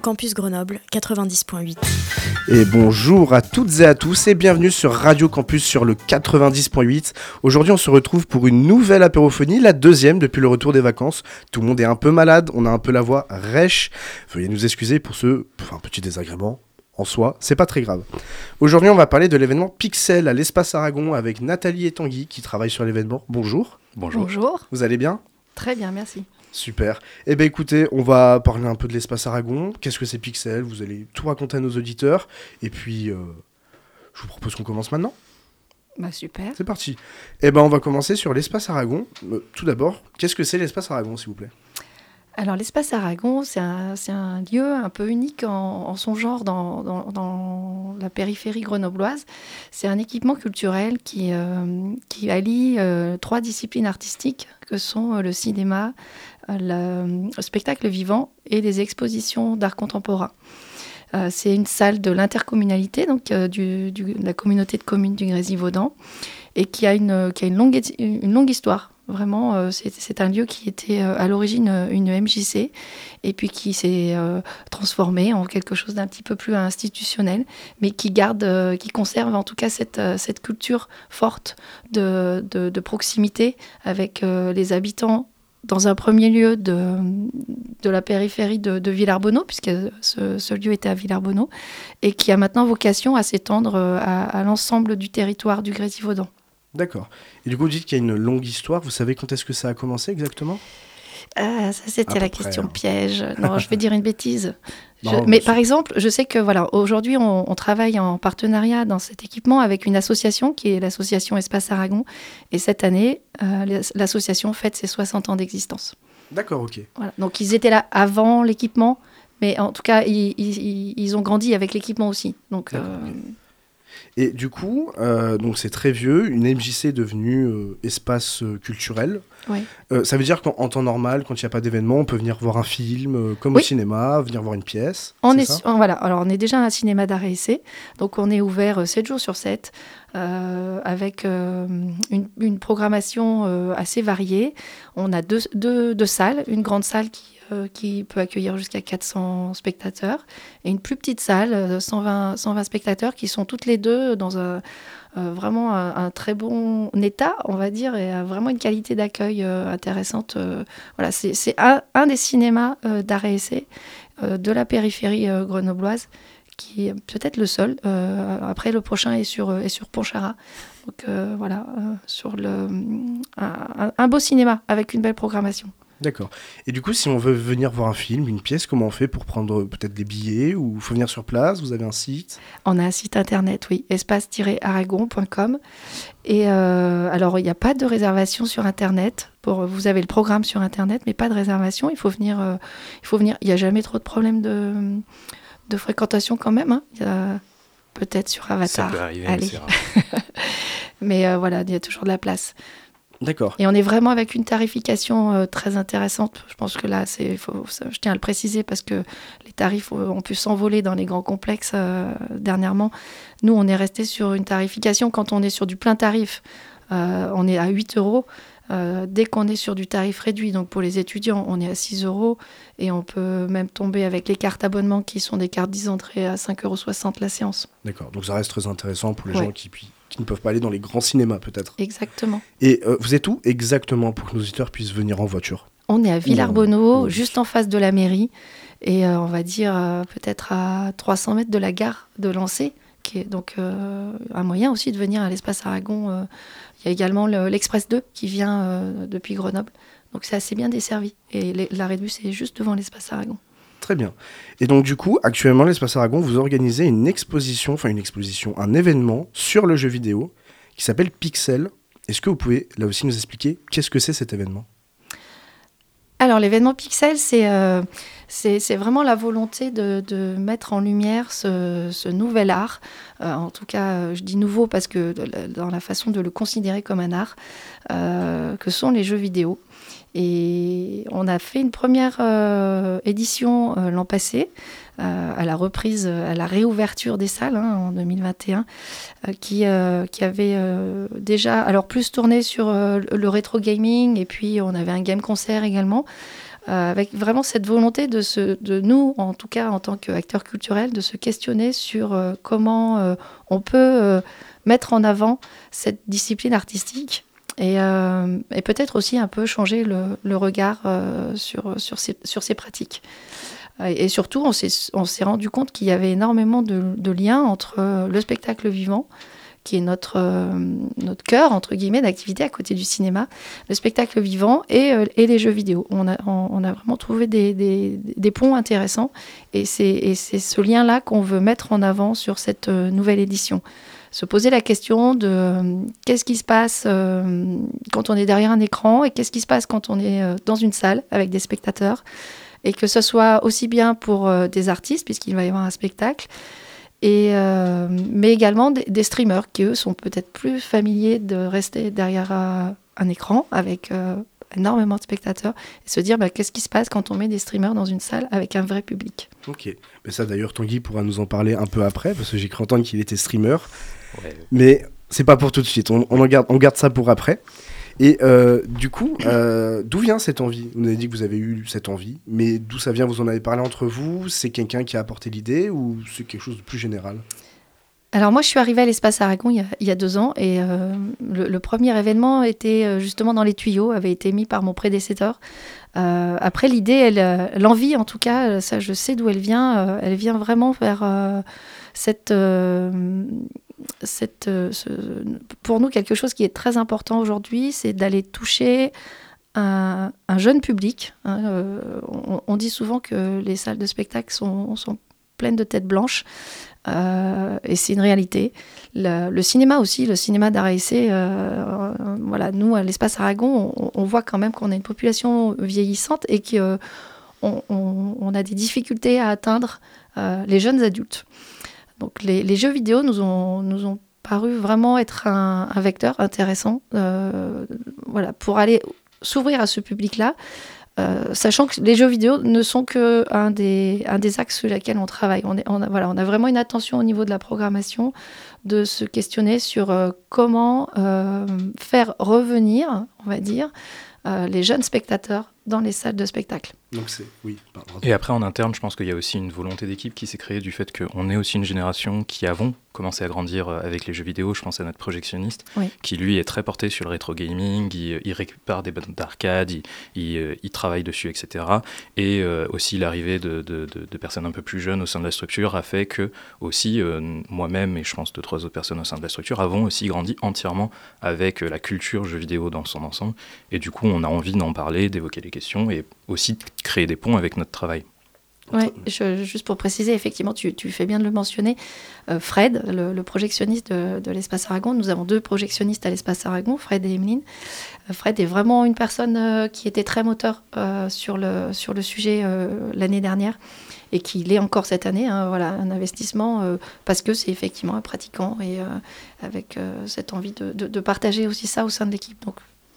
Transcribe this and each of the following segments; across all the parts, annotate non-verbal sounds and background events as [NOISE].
Campus Grenoble 90.8. Et bonjour à toutes et à tous et bienvenue sur Radio Campus sur le 90.8. Aujourd'hui on se retrouve pour une nouvelle apérophonie, la deuxième depuis le retour des vacances. Tout le monde est un peu malade, on a un peu la voix rêche. Veuillez nous excuser pour ce petit désagrément. En soi, c'est pas très grave. Aujourd'hui, on va parler de l'événement Pixel à l'espace Aragon avec Nathalie et Tanguy qui travaillent sur l'événement. Bonjour. Bonjour. Bonjour. Vous allez bien? Très bien, merci. Super. Eh bien écoutez, on va parler un peu de l'espace Aragon. Qu'est-ce que c'est Pixel? Vous allez tout raconter à nos auditeurs. Et puis, euh, je vous propose qu'on commence maintenant. Bah super. C'est parti. Eh ben on va commencer sur l'espace Aragon. Euh, tout d'abord, qu'est-ce que c'est l'espace Aragon, s'il vous plaît? Alors l'espace Aragon, c'est un, lieu un peu unique en, en son genre dans, dans- dans la périphérie grenobloise. C'est un équipement culturel qui, euh, qui allie euh, trois disciplines artistiques que sont le cinéma, le, le spectacle vivant et les expositions d'art contemporain. Euh, c'est une salle de l'intercommunalité, donc euh, de la communauté de communes du Grésivaudan, et qui a une, qui a une, longue, une longue histoire. Vraiment, euh, c'est un lieu qui était euh, à l'origine euh, une MJC, et puis qui s'est euh, transformé en quelque chose d'un petit peu plus institutionnel, mais qui garde, euh, qui conserve en tout cas cette, euh, cette culture forte de, de, proximité avec euh, les habitants dans un premier lieu de, la périphérie de, Villarbonneau, puisque ce, ce lieu était à Villarbonneau, et qui a maintenant vocation à s'étendre euh, à, à l'ensemble du territoire du Grésivaudan. D'accord. Et du coup, vous dites qu'il y a une longue histoire. Vous savez quand est-ce que ça a commencé exactement? Ah, ça c'était la près, question hein. piège. Non, je vais dire une bêtise. [LAUGHS] Je- mais par exemple, je sais que voilà, aujourd'hui, on, on travaille en partenariat dans cet équipement avec une association qui est l'association Espace Aragon. Et cette année, euh, l'as- l'association fête ses 60 ans d'existence. D'accord, ok. Voilà. Donc ils étaient là avant l'équipement, mais en tout cas, ils, ils- ils ont grandi avec l'équipement aussi. Donc euh. Et du coup, euh, donc c'est très vieux. Une MJC est devenue euh, espace euh, culturel. Ça veut dire qu'en en temps normal, quand il n'y a pas d'événement, on peut venir voir un film, comme au cinéma, venir voir une pièce. On est, voilà, alors on est déjà un cinéma d'art et essai, donc on est ouvert 7 jours sur 7 euh, avec une, une programmation assez variée. On a deux, deux, deux salles, une grande salle qui, euh, qui peut accueillir jusqu'à 400 spectateurs et une plus petite salle, euh, 120, 120 spectateurs qui sont toutes les deux dans un, euh, vraiment un, très bon état, on va dire, et vraiment une qualité d'accueil intéressante. voilà, c'est un, un des cinémas et essai de la périphérie grenobloise, qui est peut-être le seul. Après, le prochain est sur, est sur. Donc voilà, sur le, un beau cinéma avec une belle programmation. D'accord. Et du coup, si on veut venir voir un film, une pièce, comment on fait pour prendre peut-être des billets ou faut venir sur place? Vous avez un site? On a un site internet, oui, espace-aragon.com. Et euh, alors, il n'y a pas de réservation sur internet. Pour, vous avez le programme sur internet, mais pas de réservation. Il faut venir. euh, il faut venir. Il n'y a jamais trop de problèmes de, de fréquentation quand même. hein. Il y a peut-être sur Avatar. Ça peut arriver, mais Allez. c'est rare. [LAUGHS] Mais euh, voilà, il y a toujours de la place. D'accord. Et on est vraiment avec une tarification euh, très intéressante. Je pense que là, c'est, faut- ça- je tiens à le préciser parce que les tarifs euh, ont pu s'envoler dans les grands complexes euh, dernièrement. Nous, on est resté sur une tarification quand on est sur du plein tarif. euh, on est à 8 euros. Euh, dès qu'on est sur du tarif réduit, donc pour les étudiants, on est à 6 euros et on peut même tomber avec les cartes abonnement qui sont des cartes 10 entrées à 5,60 euros la séance. D'accord. Donc ça reste très intéressant pour les Ouais. gens qui, puis- qui ne peuvent pas aller dans les grands cinémas peut-être. Exactement. Et euh, vous êtes où exactement pour que nos auditeurs puissent venir en voiture? On est à Villarbonneau, juste en face de la mairie, et euh, on va dire euh, peut-être à 300 mètres de la gare de Lancé, qui est donc un moyen aussi de venir à l'espace Aragon. Il y a également le- l'Express 2 qui vient depuis Grenoble, donc c'est assez bien desservi. Et l'arrêt de bus est juste devant l'espace Aragon. Très bien. Et donc du coup, actuellement, l'Espace Aragon, vous organisez une exposition, enfin une exposition, un événement sur le jeu vidéo qui s'appelle Pixel. Est-ce que vous pouvez là aussi nous expliquer qu'est-ce que c'est cet événement? Alors, l'événement Pixel, c'est euh, c'est vraiment la volonté de, mettre en lumière ce, nouvel art. Euh, en tout cas, euh, je dis nouveau parce que dans la façon de le considérer comme un art, que sont les jeux vidéo. Et on a fait une première euh, édition euh, l'an passé, euh, à la reprise, à la réouverture des salles hein, en 2021, euh, qui, qui avait déjà, alors plus tourné sur le rétro gaming, et puis on avait un game concert également, avec vraiment cette volonté de, se, de nous, en tout cas en tant qu'acteurs culturels, de se questionner sur comment on peut mettre en avant cette discipline artistique et, euh, et peut-être aussi un peu changer le, regard euh, sur, ces, pratiques. Et surtout, on s'est rendu compte qu'il y avait énormément de, liens entre euh, le spectacle vivant, qui est notre, cœur, entre guillemets, d'activité à côté du cinéma, le spectacle vivant et, les jeux vidéo. On a, vraiment trouvé des, ponts intéressants et c'est ce lien-là qu'on veut mettre en avant sur cette nouvelle édition se poser la question de euh, qu'est-ce qui se passe euh, quand on est derrière un écran et qu'est-ce qui se passe quand on est euh, dans une salle avec des spectateurs. Et que ce soit aussi bien pour des artistes, puisqu'il va y avoir un spectacle, et, mais également des, streamers qui, eux, sont peut-être plus familiers de rester derrière un écran avec énormément de spectateurs et se dire bah, qu'est-ce qui se passe quand on met des streamers dans une salle avec un vrai public? Ok. Mais ça, d'ailleurs, Tanguy pourra nous en parler un peu après, parce que j'ai cru entendre qu'il était streamer. Mais c'est pas pour tout de suite. On, on en garde, on garde ça pour après. Et euh, du coup, euh, d'où vient cette envie? Vous avez dit que vous avez eu cette envie, mais d'où ça vient? Vous en avez parlé entre vous? C'est quelqu'un qui a apporté l'idée ou c'est quelque chose de plus général? Alors moi, je suis arrivée à l'espace Aragon il y a, il y a deux ans et euh, le, le premier événement était justement dans les tuyaux, avait été mis par mon prédécesseur. Euh, après, l'idée, l'envie en tout cas, ça je sais d'où elle vient, euh, elle vient vraiment vers euh, cette... euh, pour nous, quelque chose qui est très important aujourd'hui, c'est d'aller toucher un, un jeune public. hein. Euh, on, dit souvent que les salles de spectacle sont, pleines de têtes blanches. Euh, et c'est une réalité. Le, cinéma aussi, le cinéma d'art euh, voilà, nous, à l'espace Aragon, on, voit quand même qu'on a une population vieillissante et qu'on on, a des difficultés à atteindre les jeunes adultes. Donc les, jeux vidéo nous ont, paru vraiment être un, vecteur intéressant euh, voilà, pour aller s'ouvrir à ce public-là. Euh, sachant que les jeux vidéo ne sont que un des, un des axes sur lesquels on travaille. On, a, vraiment une attention au niveau de la programmation de se questionner sur euh, comment faire revenir, on va dire, les jeunes spectateurs dans les salles de spectacle. Donc c'est oui. pardon. Et après, en interne, je pense qu'il y a aussi une volonté d'équipe qui s'est créée du fait qu'on est aussi une génération qui avons commencé à grandir euh, avec les jeux vidéo. Je pense à notre projectionniste, Oui. qui lui est très porté sur le rétro gaming. Il, il récupère des bandes d'arcade, il, il, euh, il travaille dessus, etc. Et euh, aussi l'arrivée de, de- de- de personnes un peu plus jeunes au sein de la structure a fait que aussi euh, moi-même et je pense deux trois autres personnes au sein de la structure avons aussi grandi entièrement avec euh, la culture jeux vidéo dans son ensemble. Et du coup, on a envie d'en parler, d'évoquer les questions et aussi de créer des ponts avec notre travail. Je- juste pour préciser, effectivement, tu, fais bien de le mentionner. Euh, Fred, le, projectionniste de, l'espace Aragon, nous avons deux projectionnistes à l'espace Aragon, Fred et Emeline. Euh, Fred est vraiment une personne euh, qui était très moteur sur, le, sujet l'année dernière et qui l'est encore cette année. hein, voilà, un investissement parce que c'est effectivement un pratiquant et avec cette envie de, partager aussi ça au sein de l'équipe. Donc,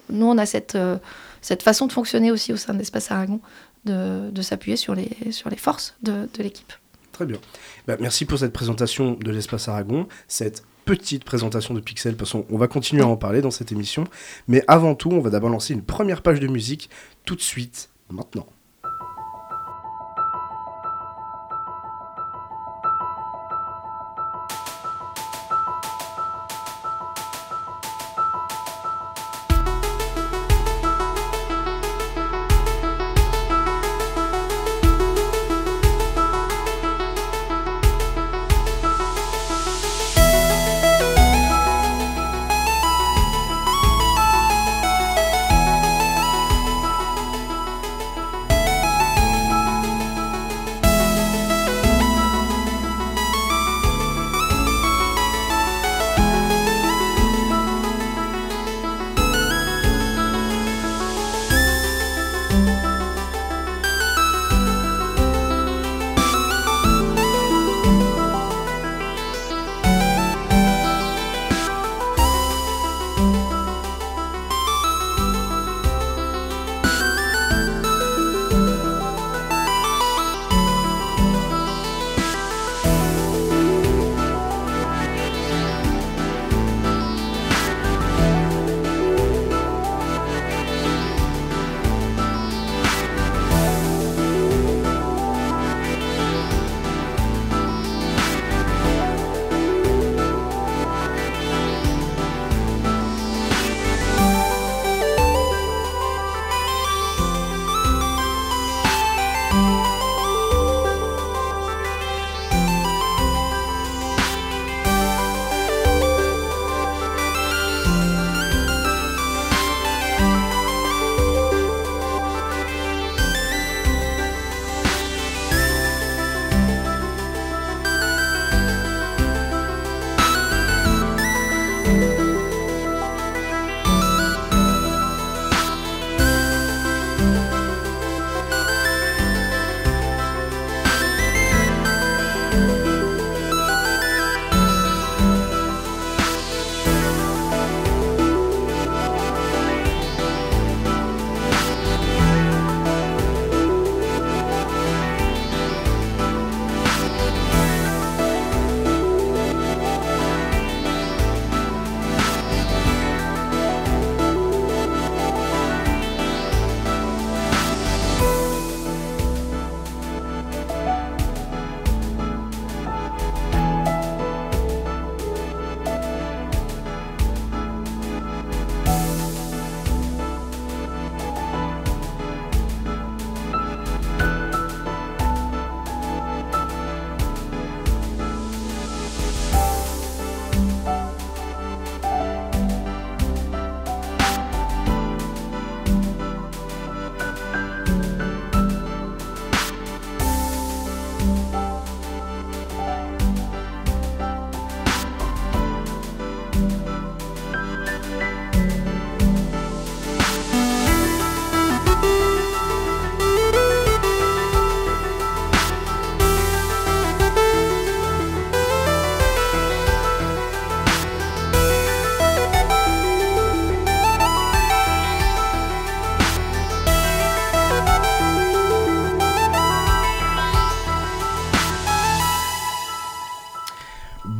nous, on a cette, cette façon de fonctionner aussi au sein de l'espace Aragon de, s'appuyer sur les, forces de, l'équipe. Très bien. Bah, merci pour cette présentation de l'espace Aragon, cette petite présentation de Pixel, parce qu'on on va continuer à en parler dans cette émission. Mais avant tout, on va d'abord lancer une première page de musique tout de suite, maintenant.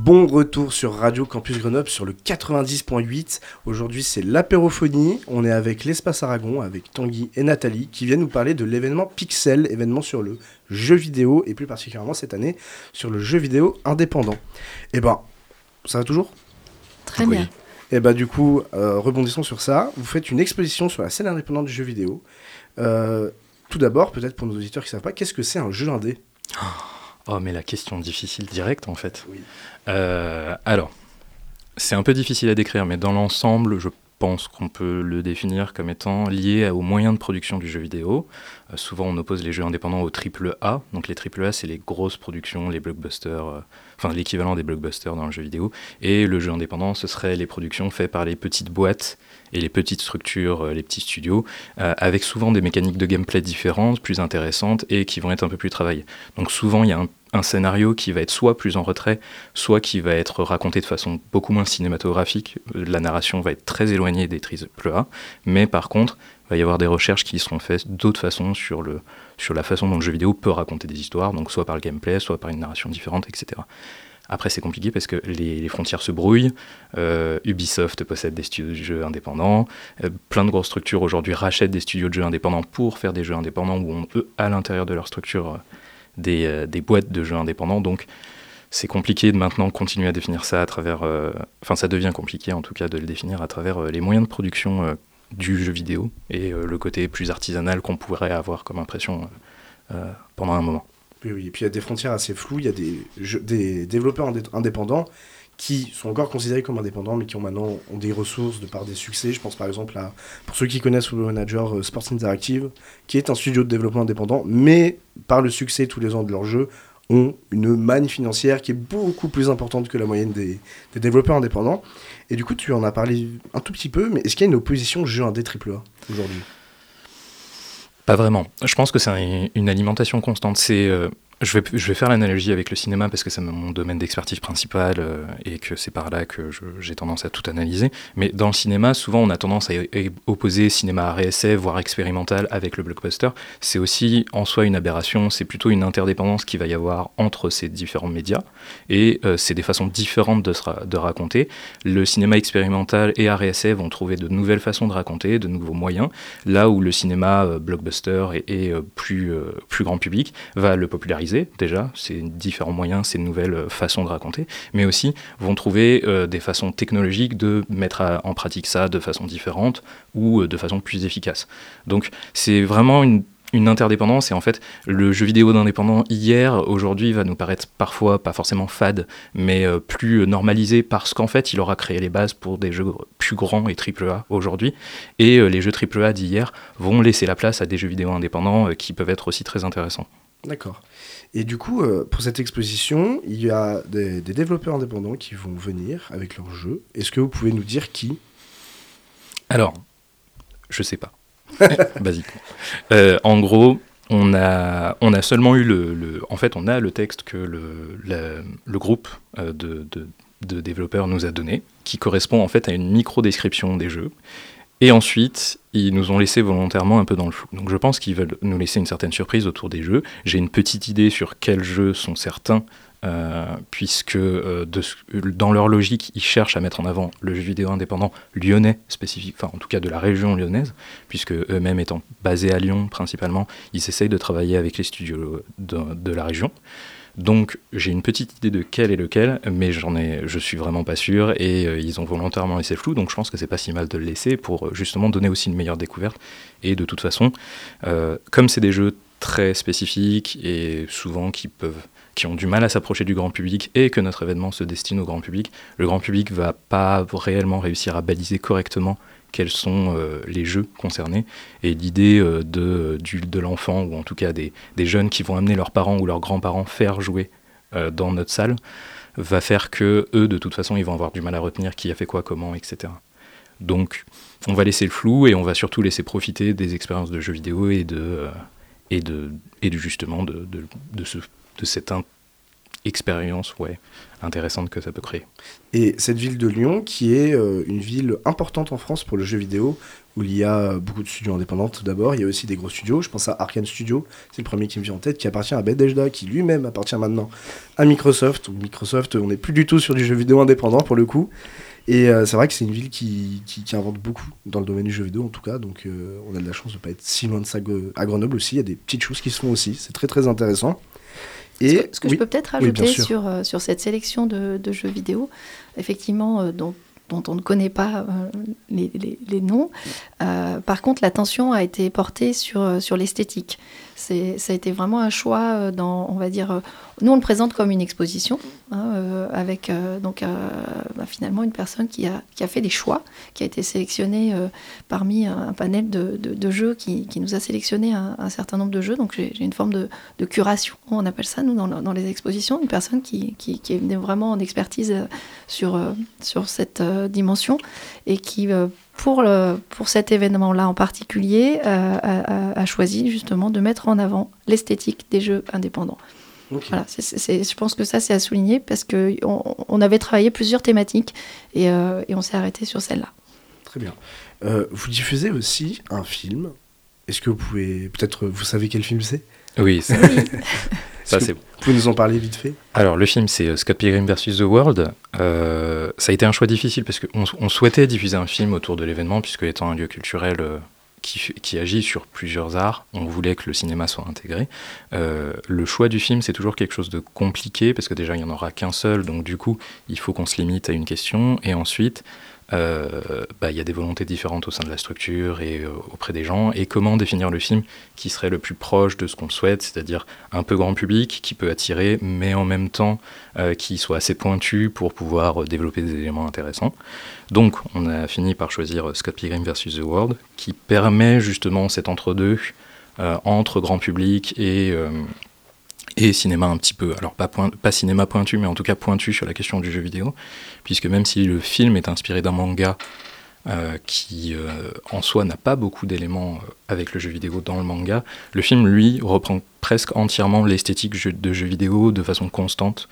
Bon retour sur Radio Campus Grenoble sur le 90.8. Aujourd'hui, c'est l'apérophonie. On est avec l'Espace Aragon, avec Tanguy et Nathalie, qui viennent nous parler de l'événement Pixel, événement sur le jeu vidéo, et plus particulièrement cette année sur le jeu vidéo indépendant. Eh ben, ça va toujours? Très bien. Et bah du coup, euh, rebondissons sur ça. Vous faites une exposition sur la scène indépendante du jeu vidéo. Euh, tout d'abord, peut-être pour nos auditeurs qui ne savent pas, qu'est-ce que c'est un jeu indé? Oh, mais la question difficile directe en fait. Oui. Euh, alors, c'est un peu difficile à décrire, mais dans l'ensemble, je pense qu'on peut le définir comme étant lié aux moyens de production du jeu vidéo. Euh, souvent, on oppose les jeux indépendants aux triple A. Donc, les triple A, c'est les grosses productions, les blockbusters, euh, enfin l'équivalent des blockbusters dans le jeu vidéo. Et le jeu indépendant, ce serait les productions faites par les petites boîtes et les petites structures, euh, les petits studios, avec souvent des mécaniques de gameplay différentes, plus intéressantes et qui vont être un peu plus travaillées. Donc, souvent, il y a un un scénario qui va être soit plus en retrait, soit qui va être raconté de façon beaucoup moins cinématographique. La narration va être très éloignée des triple A, mais par contre, il va y avoir des recherches qui seront faites d'autres façons sur, le, sur la façon dont le jeu vidéo peut raconter des histoires, donc soit par le gameplay, soit par une narration différente, etc. Après, c'est compliqué parce que les, frontières se brouillent. Euh, Ubisoft possède des studios de jeux indépendants. Euh, plein de grosses structures aujourd'hui rachètent des studios de jeux indépendants pour faire des jeux indépendants où on peut, à l'intérieur de leur structure, euh, des, boîtes de jeux indépendants. Donc, c'est compliqué de maintenant continuer à définir ça à travers. Euh, enfin, ça devient compliqué en tout cas de le définir à travers euh, les moyens de production du jeu vidéo et le côté plus artisanal qu'on pourrait avoir comme impression pendant un moment. Oui, oui, et puis il y a des frontières assez floues. Il y a des développeurs indépendants qui sont encore considérés comme indépendants, mais qui ont maintenant ont des ressources de par des succès. Je pense par exemple à, pour ceux qui connaissent le manager euh, Sports Interactive, qui est un studio de développement indépendant, mais par le succès tous les ans de leur jeu, ont une manne financière qui est beaucoup plus importante que la moyenne des, des, développeurs indépendants. Et du coup, tu en as parlé un tout petit peu, mais est-ce qu'il y a une opposition jeu indé AAA aujourd'hui? Pas vraiment. Je pense que c'est une alimentation constante. C'est euh, je vais, faire l'analogie avec le cinéma parce que c'est mon domaine d'expertise principal euh, et que c'est par là que j'ai tendance à tout analyser. Mais dans le cinéma, souvent on a tendance à, opposer cinéma à essai, voire expérimental avec le blockbuster. C'est aussi en soi une aberration, c'est plutôt une interdépendance qu'il va y avoir entre ces différents médias et euh, c'est des façons différentes de, raconter. Le cinéma expérimental et essai vont trouver de nouvelles façons de raconter, de nouveaux moyens, là où le cinéma euh, blockbuster et, plus grand public va le populariser déjà, c'est différents moyens, c'est une nouvelle façon de raconter, mais aussi vont trouver euh, des façons technologiques de mettre en pratique ça de façon différente ou euh, de façon plus efficace. Donc c'est vraiment une interdépendance et en fait le jeu vidéo d'indépendant hier aujourd'hui va nous paraître parfois pas forcément fade mais euh, plus normalisé parce qu'en fait il aura créé les bases pour des jeux plus grands et triple A aujourd'hui et euh, les jeux triple A d'hier vont laisser la place à des jeux vidéo indépendants euh, qui peuvent être aussi très intéressants. D'accord. Et du coup, euh, pour cette exposition, il y a des, développeurs indépendants qui vont venir avec leurs jeux. Est-ce que vous pouvez nous dire qui? Alors, je sais pas. [LAUGHS] Basiquement. Euh, en gros, on a, on a seulement eu le, le, En fait, on a le texte que le, le, le groupe euh, de, de, de développeurs nous a donné, qui correspond en fait à une micro-description des jeux. Et ensuite, ils nous ont laissé volontairement un peu dans le flou. Donc je pense qu'ils veulent nous laisser une certaine surprise autour des jeux. J'ai une petite idée sur quels jeux sont certains, euh, puisque euh, dans leur logique, ils cherchent à mettre en avant le jeu vidéo indépendant lyonnais spécifique, enfin en tout cas de la région lyonnaise, puisque eux-mêmes étant basés à Lyon principalement, ils essayent de travailler avec les studios de la région. Donc j'ai une petite idée de quel est lequel, mais j'en ai, je suis vraiment pas sûr et euh, ils ont volontairement laissé flou, donc je pense que c'est pas si mal de le laisser pour justement donner aussi une meilleure découverte. Et de toute façon, euh, comme c'est des jeux très spécifiques et souvent qui peuvent qui ont du mal à s'approcher du grand public et que notre événement se destine au grand public, le grand public va pas réellement réussir à baliser correctement quels sont euh, les jeux concernés. Et l'idée euh, de, l'enfant, ou en tout cas des, jeunes qui vont amener leurs parents ou leurs grands-parents faire jouer euh, dans notre salle, va faire que eux, de toute façon, ils vont avoir du mal à retenir qui a fait quoi, comment, etc. Donc, on va laisser le flou et on va surtout laisser profiter des expériences de jeux vidéo et de, et de, et justement de, de cette expérience ouais, intéressante que ça peut créer. Et cette ville de Lyon, qui est euh, une ville importante en France pour le jeu vidéo, où il y a beaucoup de studios indépendants tout d'abord. Il y a aussi des gros studios. Je pense à Arkane Studio, c'est le premier qui me vient en tête, qui appartient à Bethesda, qui lui-même appartient maintenant à Microsoft. Microsoft, on n'est plus du tout sur du jeu vidéo indépendant pour le coup. Et euh, c'est vrai que c'est une ville qui, qui, invente beaucoup dans le domaine du jeu vidéo en tout cas. Donc euh, on a de la chance de ne pas être si loin de ça à Grenoble aussi. Il y a des petites choses qui se font aussi. C'est très très intéressant. Et ce que, je peux peut-être rajouter sur, euh, sur cette sélection de, de jeux vidéo, effectivement, dont dont on ne connaît pas euh, les, noms. Euh, par contre, l'attention a été portée sur, euh, sur l'esthétique. Ça a été vraiment un choix dans, on va dire, nous on le présente comme une exposition, hein, avec donc bah, finalement une personne qui a, qui a fait des choix, qui a été sélectionnée parmi un panel de, de, jeux qui, qui, nous a sélectionné un, certain nombre de jeux. Donc j'ai une forme de, de, curation, on appelle ça nous dans, dans les expositions, une personne qui, qui, est vraiment en expertise sur, sur cette dimension et qui, euh, pour, le, pour cet événement-là en particulier, euh, a, choisi justement de mettre en avant l'esthétique des jeux indépendants. Voilà, je pense que ça, c'est à souligner parce qu'on on avait travaillé plusieurs thématiques et, euh, et on s'est arrêté sur celle-là. Très bien. vous diffusez aussi un film. Est-ce que vous pouvez. Peut-être vous savez quel film c'est? Oui, [LAUGHS] ça. [LAUGHS] Ça, c'est Vous pouvez nous en parler vite fait? Alors, le film, c'est euh, Scott Pilgrim vs. The World. Euh, ça a été un choix difficile parce qu'on on souhaitait diffuser un film autour de l'événement, puisque étant un lieu culturel euh, qui, qui, agit sur plusieurs arts, on voulait que le cinéma soit intégré. le choix du film, c'est toujours quelque chose de compliqué, parce que déjà, il n'y en aura qu'un seul, donc du coup, il faut qu'on se limite à une question. Et ensuite, euh, bah, il y a des volontés différentes au sein de la structure et euh, auprès des gens, et comment définir le film qui serait le plus proche de ce qu'on souhaite, c'est-à-dire un peu grand public, qui peut attirer, mais en même temps euh, qui soit assez pointu pour pouvoir développer des éléments intéressants. Donc on a fini par choisir Scott Pilgrim vs. The World, qui permet justement cet entre-deux entre grand public et et cinéma un petit peu, alors pas, pas cinéma pointu, mais en tout cas pointu sur la question du jeu vidéo, puisque même si le film est inspiré d'un manga euh, qui euh, en soi n'a pas beaucoup d'éléments euh, avec le jeu vidéo dans le manga, le film lui reprend presque entièrement l'esthétique de jeu vidéo de façon constante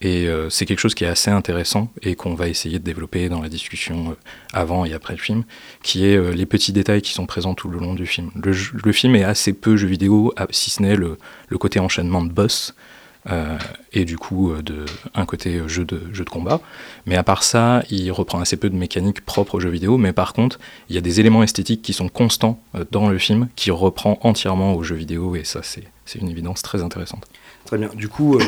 et euh, c'est quelque chose qui est assez intéressant et qu'on va essayer de développer dans la discussion euh, avant et après le film, qui est euh, les petits détails qui sont présents tout le long du film. Le, film est assez peu jeu vidéo, si ce n'est le, côté enchaînement de boss. et du coup un côté jeu de, jeu de combat. Mais à part ça, il reprend assez peu de mécaniques propres au jeu vidéo, mais par contre, il y a des éléments esthétiques qui sont constants dans le film, qui reprend entièrement au jeu vidéo, et ça c'est une évidence très intéressante. Très bien. Du coup,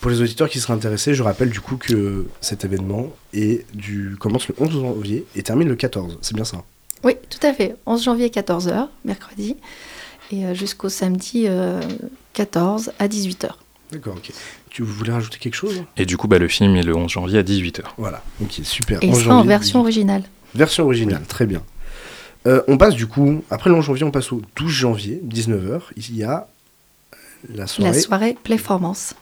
pour les auditeurs qui seraient intéressés, je rappelle du coup que cet événement est du, commence le 11 janvier et termine le 14. C'est bien ça? Oui, tout à fait. 11 janvier 14h, mercredi, et euh, jusqu'au samedi 14 euh, à 18h. D'accord, ok. Tu voulais rajouter quelque chose? Et du coup, bah, le film est le 11 janvier à 18h. Voilà, ok, super. Et il sera en version originale. Version originale, très bien. Euh, on passe du coup, après le 11 janvier, on passe au 12 janvier, 19h. Il y a la soirée. La soirée Playformance.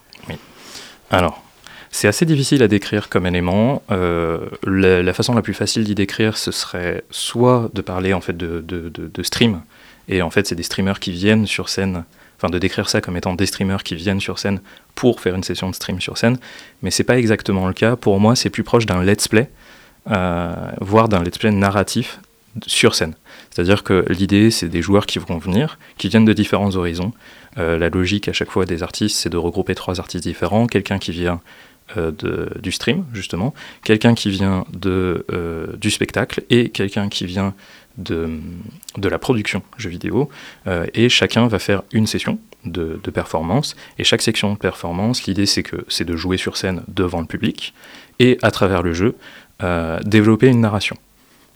Alors, c'est assez difficile à décrire comme élément. Euh, la, façon la plus facile d'y décrire, ce serait soit de parler en fait de, stream, et en fait c'est des streamers qui viennent sur scène, enfin de décrire ça comme étant des streamers qui viennent sur scène pour faire une session de stream sur scène, mais c'est pas exactement le cas. Pour moi, c'est plus proche d'un let's play, euh, voire d'un let's play narratif sur scène. C'est-à-dire que l'idée, c'est des joueurs qui vont venir, qui viennent de différents horizons. Euh, la logique à chaque fois des artistes, c'est de regrouper trois artistes différents. Quelqu'un qui vient euh, du stream, justement, quelqu'un qui vient euh, du spectacle et quelqu'un qui vient de, la production jeux vidéo. et chacun va faire une session de, performance. Et chaque section de performance, l'idée, c'est que c'est de jouer sur scène devant le public et à travers le jeu, développer une narration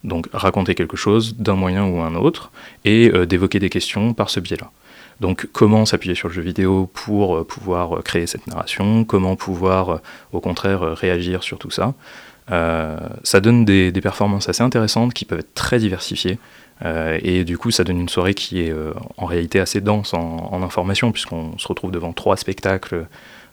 donc raconter quelque chose d'un moyen ou un autre, et d'évoquer des questions par ce biais-là. Donc comment s'appuyer sur le jeu vidéo pour euh, pouvoir euh, créer cette narration, comment pouvoir au contraire réagir sur tout ça? ça donne des, performances assez intéressantes qui peuvent être très diversifiées. et du coup, ça donne une soirée qui est en réalité assez dense en, information, puisqu'on se retrouve devant trois spectacles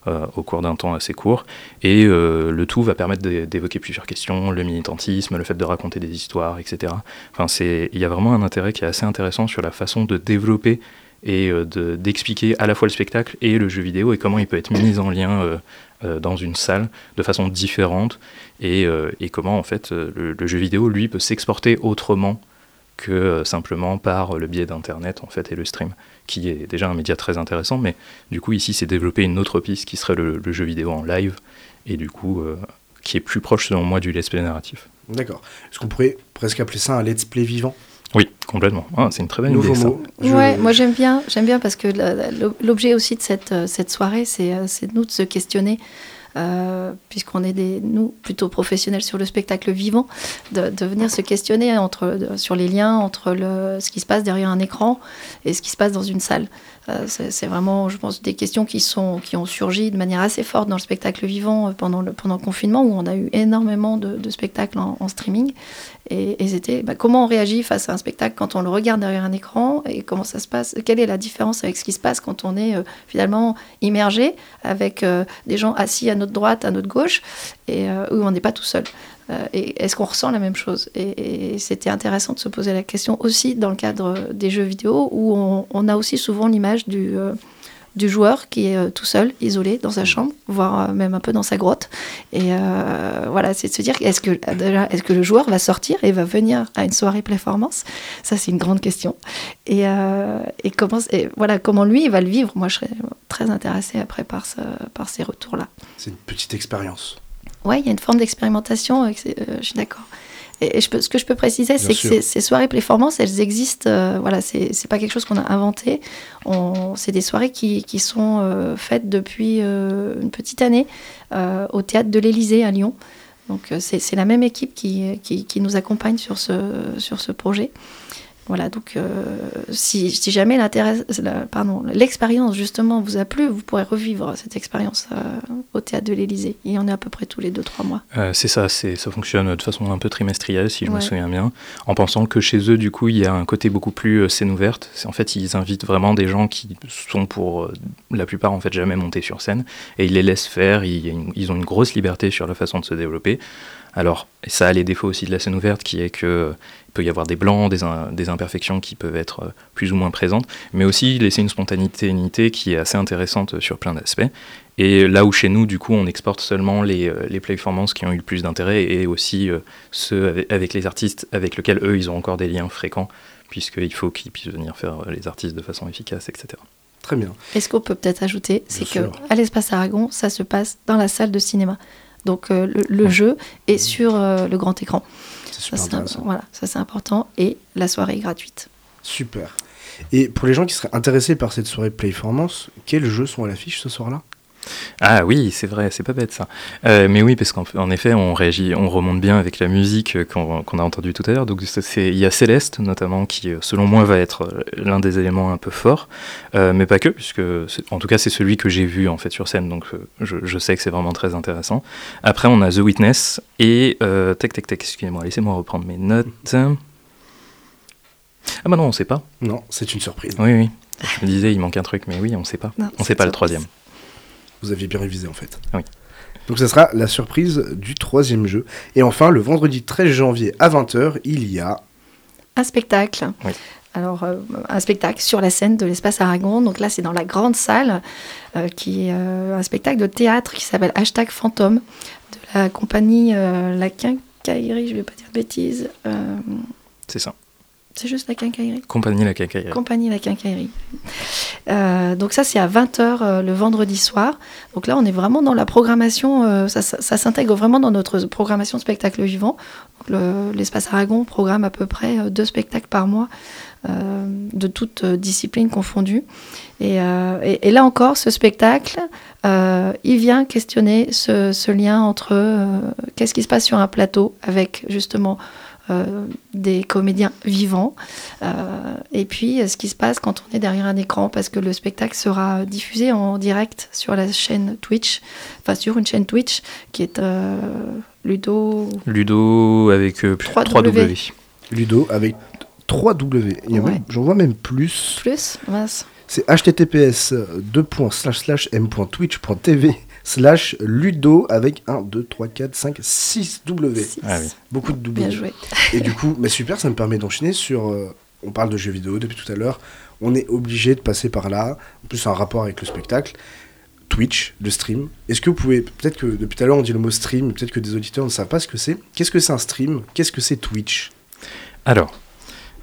euh, au cours d'un temps assez court. Et euh, le tout va permettre d'évoquer plusieurs questions, le militantisme, le fait de raconter des histoires, etc. Enfin, il y a vraiment un intérêt qui est assez intéressant sur la façon de développer et euh, d'expliquer à la fois le spectacle et le jeu vidéo et comment il peut être mis en lien dans une salle de façon différente et, et comment en fait le, jeu vidéo lui peut s'exporter autrement que euh, simplement par le biais d'Internet en fait et le stream, qui est déjà un média très intéressant. Mais du coup ici c'est développer une autre piste qui serait le, jeu vidéo en live et du coup euh, qui est plus proche selon moi du let's play narratif. D'accord. Est-ce qu'on pourrait presque appeler ça un let's play vivant? Oui, complètement. Ah, c'est une très idée. Ça. Ouais, moi j'aime bien, j'aime bien parce que l'objet aussi de cette, cette soirée, c'est nous de se questionner euh, puisqu'on est des, nous plutôt professionnels sur le spectacle vivant, de, venir se questionner entre, sur les liens entre le, ce qui se passe derrière un écran et ce qui se passe dans une salle. Euh, c'est vraiment, je pense, des questions qui, sont, qui ont surgi de manière assez forte dans le spectacle vivant euh, pendant le, pendant confinement, où on a eu énormément de, spectacles en, streaming. Et, c'était bah, comment on réagit face à un spectacle quand on le regarde derrière un écran et comment ça se passe, quelle est la différence avec ce qui se passe quand on est finalement immergé avec des gens assis à notre droite, à notre gauche, et où on n'est pas tout seul? Euh, et est-ce qu'on ressent la même chose Et, c'était intéressant de se poser la question aussi dans le cadre des jeux vidéo, où on, a aussi souvent l'image du, euh, joueur qui est euh, tout seul, isolé dans sa chambre, voire même un peu dans sa grotte. Et voilà, c'est de se dire est-ce que, le joueur va sortir et va venir à une soirée performance? Ça, c'est une grande question. Et, comment, voilà, comment lui, il va le vivre? Moi, je serais très intéressée après par, ce, par ces retours-là. C'est une petite expérience. Oui, il y a une forme d'expérimentation, euh, je suis d'accord. Et, je peux, ce que je peux préciser, c'est que ces, soirées performance, elles existent. Euh, voilà, c'est pas quelque chose qu'on a inventé. C'est des soirées qui, qui sont euh, faites depuis une petite année au théâtre de l'Élysée à Lyon. Donc c'est la même équipe qui, qui, qui, nous accompagne sur ce, sur ce projet. Voilà, donc euh, si, si, jamais l'expérience justement vous a plu, vous pourrez revivre cette expérience euh, au théâtre de l'Élysée. Il y en a à peu près tous les 2-3 mois. Euh, c'est ça, ça fonctionne de façon un peu trimestrielle, si je me souviens bien, en pensant que chez eux, du coup, il y a un côté beaucoup plus scène ouverte. En fait, ils invitent vraiment des gens qui sont pour la plupart en fait jamais montés sur scène et ils les laissent faire. ils ont une grosse liberté sur la façon de se développer. Alors, ça a les défauts aussi de la scène ouverte, qui est que peut y avoir des blancs, des, imperfections qui peuvent être euh, plus ou moins présentes, mais aussi laisser une spontanéité qui est assez intéressante sur plein d'aspects. Et là où chez nous, du coup, on exporte seulement les, euh, les performances qui ont eu le plus d'intérêt et aussi euh, ceux avec, les artistes avec lesquels eux, ils ont encore des liens fréquents, puisqu'il faut qu'ils puissent venir faire les artistes de façon efficace, etc. Très bien. Et ce qu'on peut peut-être ajouter, c'est qu'à l'Espace Aragon, ça se passe dans la salle de cinéma. Donc le, jeu est sur le grand écran. C'est super ça, Voilà, ça c'est important. Et la soirée est gratuite. Super. Et pour les gens qui seraient intéressés par cette soirée Playformance, quels jeux sont à l'affiche ce soir-là? Ah oui, c'est vrai, c'est pas bête ça. Euh, mais oui, parce qu'en effet, on réagit, on remonte bien avec la musique euh, qu'on a entendue tout à l'heure. Donc il y a Céleste notamment qui, euh, selon moi, va être l'un des éléments un peu forts, mais pas que, puisque en tout cas c'est celui que j'ai vu en fait sur scène, donc je, sais que c'est vraiment très intéressant. Après, on a The Witness et tac tac tac. Excusez-moi, laissez-moi reprendre mes notes. Ah bah non, on sait pas. Non, c'est une surprise. Oui, oui. Je me disais, il manque un truc, mais oui, on sait pas. On on sait pas le troisième. Vous aviez bien révisé en fait. Oui. Donc ça sera la surprise du troisième jeu. Et enfin, le vendredi 13 janvier à 20h, il y a... Un spectacle. Oui. Alors, euh, un spectacle sur la scène de l'espace Aragon. Donc là, c'est dans la grande salle, euh, qui est euh, un spectacle de théâtre qui s'appelle Hashtag Fantôme, de la compagnie La Quincaillerie, je ne vais pas dire de bêtises. c'est ça. C'est juste la quincaillerie Compagnie la quincaillerie. Compagnie la quincaillerie. Euh, donc ça, c'est à 20h euh, le vendredi soir. Donc là, on est vraiment dans la programmation, euh, ça, s'intègre vraiment dans notre programmation de spectacle vivant. L'espace Aragon programme à peu près deux spectacles par mois, de toutes disciplines confondues. Et, là encore, ce spectacle, il vient questionner ce, ce lien entre qu'est-ce qui se passe sur un plateau avec justement des comédiens vivants. Euh, et puis, ce qui se passe quand on est derrière un écran, parce que le spectacle sera diffusé en direct sur la chaîne Twitch, enfin sur une chaîne Twitch qui est euh, Ludo. Ludo avec 3W. Ludo avec 3W. J'en vois même plus. Plus C'est https m.twitch.tv slash ludo avec 1, 2, 3, 4, 5, 6 W. Ah Beaucoup de W. Bien joué. [LAUGHS] Et du coup, mais super, ça me permet d'enchaîner sur. Euh, on parle de jeux vidéo depuis tout à l'heure. On est obligé de passer par là. En plus, un rapport avec le spectacle. Twitch, le stream. Est-ce que vous pouvez, peut-être que depuis tout à l'heure on dit le mot stream, peut-être que des auditeurs ne savent pas ce que c'est. Qu'est-ce que c'est un stream? Qu'est-ce que c'est Twitch? Alors,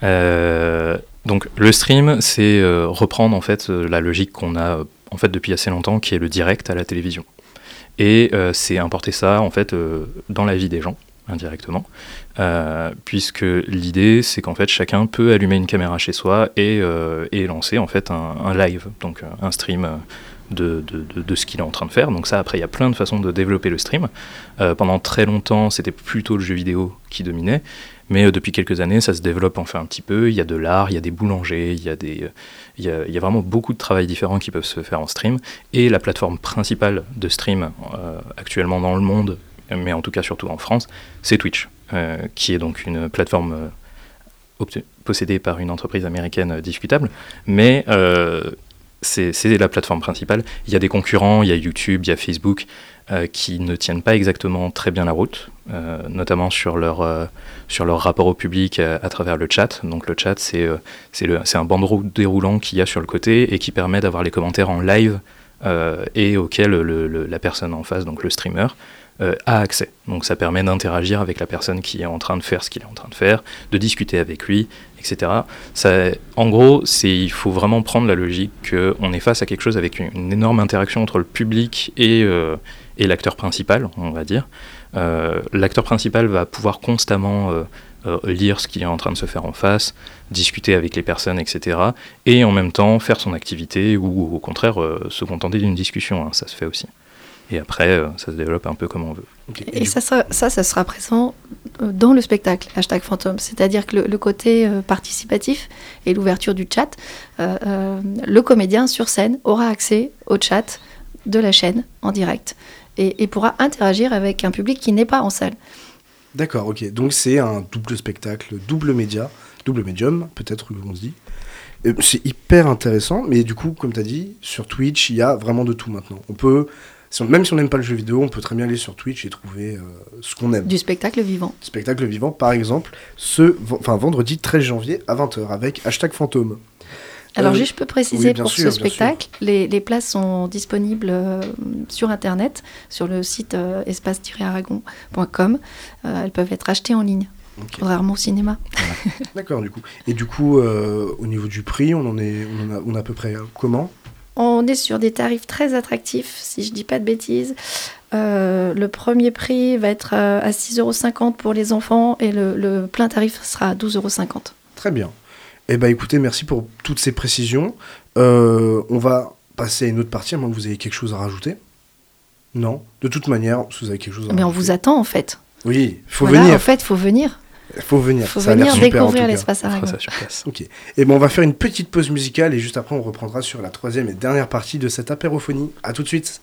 Euh, donc le stream, c'est euh, reprendre en fait euh, la logique qu'on a euh, en fait depuis assez longtemps, qui est le direct à la télévision. Et c'est importer ça en fait dans la vie des gens indirectement, puisque l'idée c'est qu'en fait chacun peut allumer une caméra chez soi et, lancer en fait un, live, donc un stream de, ce qu'il est en train de faire. Donc ça après il y a plein de façons de développer le stream. Pendant très longtemps c'était plutôt le jeu vidéo qui dominait, mais euh, depuis quelques années ça se développe enfin un petit peu. Il y a de l'art, il y a des boulangers, il y a des, euh, il y a, vraiment beaucoup de travail différents qui peuvent se faire en stream. Et la plateforme principale de stream euh, actuellement dans le monde, mais en tout cas surtout en France, c'est Twitch, qui est donc une plateforme possédée par une entreprise américaine discutable, mais c'est la plateforme principale. Il y a des concurrents, il y a YouTube, il y a Facebook, qui ne tiennent pas exactement très bien la route, euh, notamment sur leur, euh, sur leur rapport au public euh, à travers le chat. Donc le chat, c'est c'est un bandeau déroulant qu'il y a sur le côté et qui permet d'avoir les commentaires en live et auquel la personne en face, donc le streamer, a accès. Donc ça permet d'interagir avec la personne qui est en train de faire ce qu'il est en train de faire, de discuter avec lui, etc. Ça, en gros, il faut vraiment prendre la logique qu'on est face à quelque chose avec une, une énorme interaction entre le public et, et l'acteur principal, on va dire. Euh, l'acteur principal va pouvoir constamment euh, euh, lire ce qui est en train de se faire en face, discuter avec les personnes, etc. Et en même temps faire son activité ou au contraire euh, se contenter d'une discussion, hein, ça se fait aussi. Et après, euh, ça se développe un peu comme on veut. Et ça, ça, ça sera présent dans le spectacle, hashtag fantôme. C'est-à-dire que le, le côté euh, participatif et l'ouverture du chat, euh, euh, le comédien sur scène aura accès au chat de la chaîne en direct et, et pourra interagir avec un public qui n'est pas en salle. D'accord, ok. Donc c'est un double spectacle, double média, double médium, peut-être qu'on se dit. Euh, C'est hyper intéressant, mais du coup, comme tu as dit, sur Twitch, il y a vraiment de tout maintenant. On peut, si on- même si on n'aime pas le jeu vidéo, on peut très bien aller sur Twitch et trouver euh, ce qu'on aime. Du spectacle vivant. Spectacle vivant, par exemple, ce enfin, vendredi 13 janvier à 20h avec hashtag fantôme. Alors, Euh, juste, je peux préciser oui, pour sûr, ce spectacle, les, les places sont disponibles euh, sur Internet, sur le site euh, espace-aragon.com. Euh, elles peuvent être achetées en ligne, rarement au cinéma. [LAUGHS] D'accord, du coup. Et du coup, au niveau du prix, on en est, on en a, on a à peu près euh, comment? On est sur des tarifs très attractifs, si je dis pas de bêtises. Euh, le premier prix va être à 6,50 euros pour les enfants et le, le plein tarif sera à 12,50 euros. Très bien. Eh ben écoutez, merci pour toutes ces précisions. Euh, on va passer à une autre partie, à moins que vous ayez quelque chose à rajouter. Non De toute manière, si vous avez quelque chose à Mais on rajouter. vous attend en fait. Oui, faut Voilà, venir. En fait, faut venir. faut venir. faut Ça a l'air venir super, en découvrir l'espace On ça sur place. Ok. Et ben on va faire une petite pause musicale et juste après on reprendra sur la troisième et dernière partie de cette apérophonie. À tout de suite.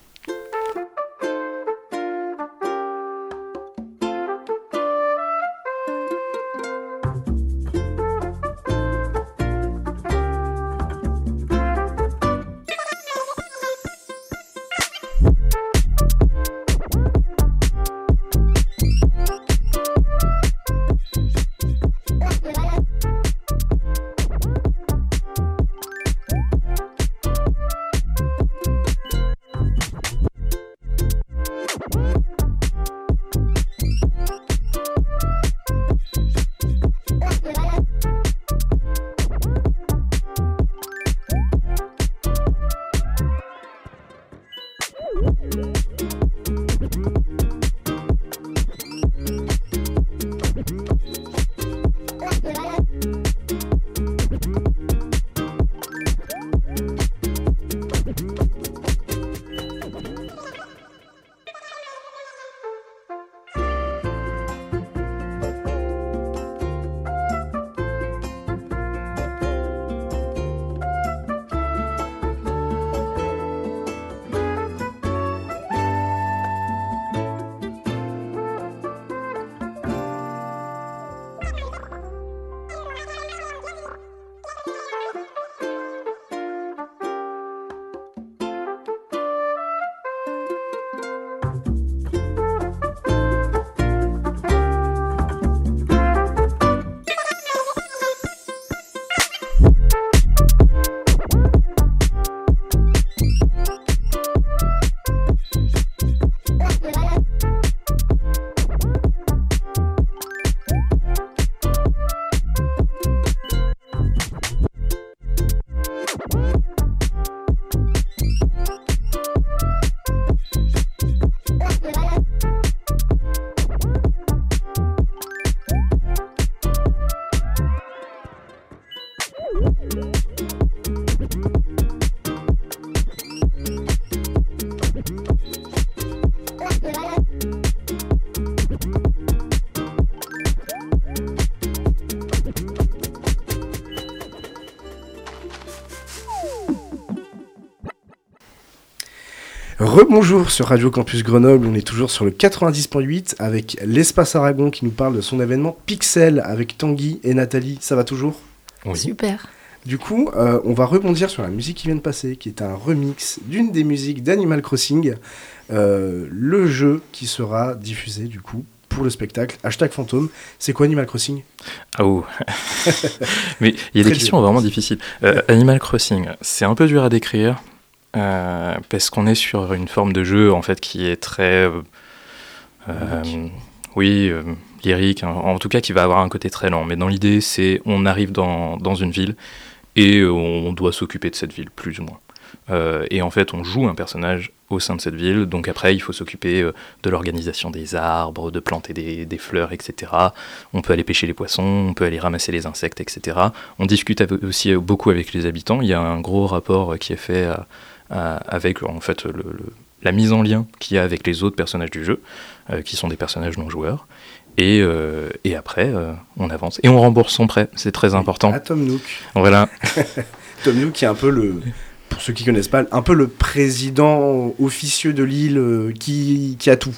Rebonjour sur Radio Campus Grenoble, on est toujours sur le 90.8 avec l'Espace Aragon qui nous parle de son événement Pixel avec Tanguy et Nathalie. Ça va toujours? Oui. Super. Du coup, euh, on va rebondir sur la musique qui vient de passer, qui est un remix d'une des musiques d'Animal Crossing, euh, le jeu qui sera diffusé du coup pour le spectacle. Hashtag fantôme. C'est quoi Animal Crossing? Ah oh. [LAUGHS] Mais il y a des questions vraiment difficiles. Euh, Animal Crossing, c'est un peu dur à décrire euh, parce qu'on est sur une forme de jeu en fait qui est très, euh, euh, oui, lyrique. hein. En tout cas, qui va avoir un côté très lent. Mais dans l'idée, c'est on arrive dans, dans une ville et on doit s'occuper de cette ville plus ou moins. Euh, et en fait, on joue un personnage au sein de cette ville. Donc après, il faut s'occuper euh, de l'organisation des arbres, de planter des, des fleurs, etc. On peut aller pêcher les poissons, on peut aller ramasser les insectes, etc. On discute avec- aussi beaucoup avec les habitants. Il y a un gros rapport qui est fait euh, avec en fait le- le- la mise en lien qu'il y a avec les autres personnages du jeu, euh, qui sont des personnages non joueurs. Et, euh, et après, euh, on avance. Et on rembourse son prêt, c'est très important. À Tom Nook. Voilà. [LAUGHS] Tom Nook qui est un peu le, pour ceux qui connaissent pas, un peu le président officieux de l'île euh, qui, qui a tout.